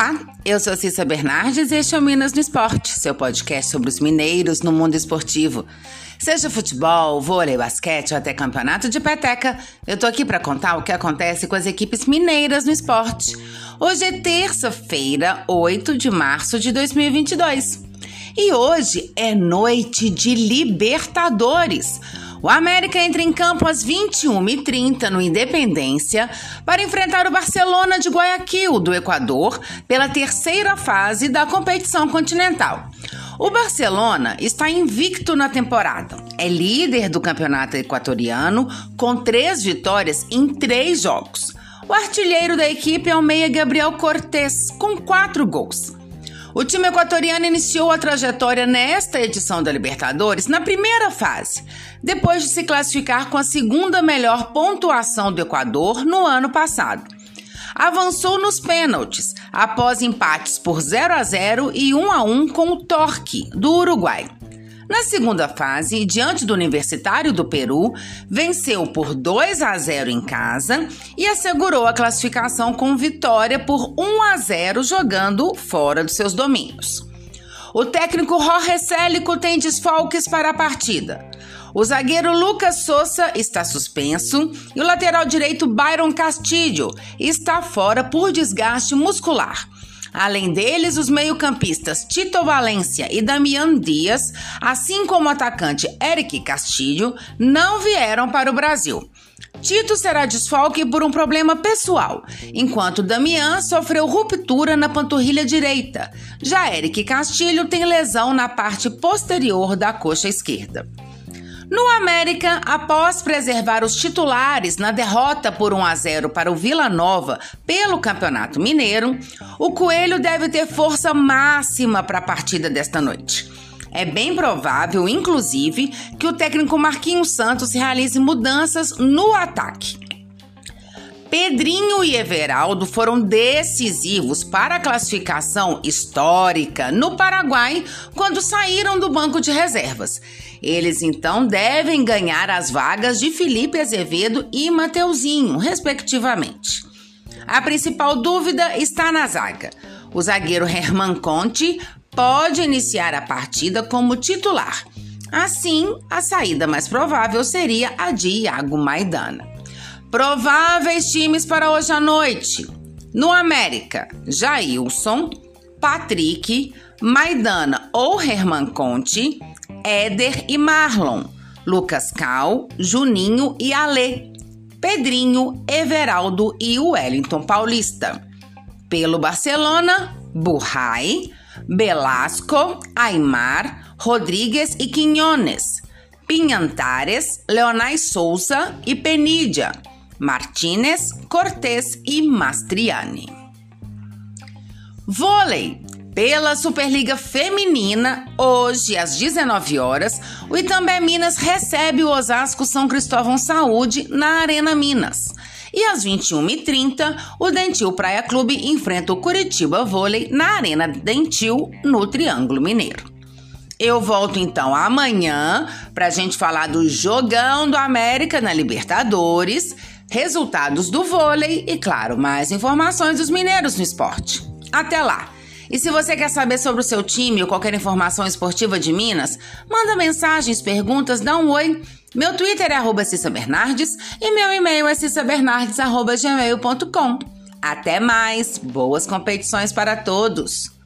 Olá, eu sou Cissa Bernardes e este é o Minas no Esporte, seu podcast sobre os mineiros no mundo esportivo. Seja futebol, vôlei, basquete ou até campeonato de peteca, eu tô aqui para contar o que acontece com as equipes mineiras no esporte. Hoje é terça-feira, 8 de março de 2022. E hoje é noite de Libertadores. O América entra em campo às 21h30 no Independência para enfrentar o Barcelona de Guayaquil, do Equador, pela terceira fase da competição continental. O Barcelona está invicto na temporada. É líder do campeonato equatoriano com três vitórias em três jogos. O artilheiro da equipe é o meia Gabriel Cortes, com quatro gols. O time equatoriano iniciou a trajetória nesta edição da Libertadores na primeira fase, depois de se classificar com a segunda melhor pontuação do Equador no ano passado. Avançou nos pênaltis, após empates por 0 a 0 e 1 a 1 com o Torque, do Uruguai. Na segunda fase, diante do Universitário do Peru, venceu por 2 a 0 em casa e assegurou a classificação com vitória por 1 a 0 jogando fora dos seus domínios. O técnico Jorge Célico tem desfalques para a partida. O zagueiro Lucas Souza está suspenso e o lateral direito Byron Castillo está fora por desgaste muscular. Além deles, os meio-campistas Tito Valência e Damian Dias, assim como o atacante Eric Castilho, não vieram para o Brasil. Tito será desfalque por um problema pessoal, enquanto Damian sofreu ruptura na panturrilha direita. Já Eric Castilho tem lesão na parte posterior da coxa esquerda. No América, após preservar os titulares na derrota por 1 a 0 para o Vila Nova pelo Campeonato Mineiro, o Coelho deve ter força máxima para a partida desta noite. É bem provável, inclusive, que o técnico Marquinhos Santos realize mudanças no ataque. Pedrinho e Everaldo foram decisivos para a classificação histórica no Paraguai quando saíram do banco de reservas. Eles então devem ganhar as vagas de Felipe Azevedo e Mateuzinho, respectivamente. A principal dúvida está na zaga. O zagueiro Herman Conte pode iniciar a partida como titular. Assim, a saída mais provável seria a de Iago Maidana. Prováveis times para hoje à noite. No América, Jailson, Patrick, Maidana ou Herman Conte, Éder e Marlon, Lucas Cal, Juninho e Alê, Pedrinho, Everaldo e Wellington Paulista. Pelo Barcelona, Burrai, Belasco, Aymar, Rodrigues e Quinones, Pinhantares, Leonais Souza e Penídia, Martínez, Cortés e Mastriani. Vôlei. Pela Superliga Feminina, hoje às 19 horas, o Itambé Minas recebe o Osasco São Cristóvão Saúde na Arena Minas. E às 21h30, o Dentil Praia Clube enfrenta o Curitiba Vôlei na Arena Dentil, no Triângulo Mineiro. Eu volto então amanhã para a gente falar do jogão do América na Libertadores resultados do vôlei e, claro, mais informações dos mineiros no esporte. Até lá! E se você quer saber sobre o seu time ou qualquer informação esportiva de Minas, manda mensagens, perguntas, dá um oi. Meu Twitter é arroba Bernardes e meu e-mail é cissabernardes.gmail.com. Até mais! Boas competições para todos!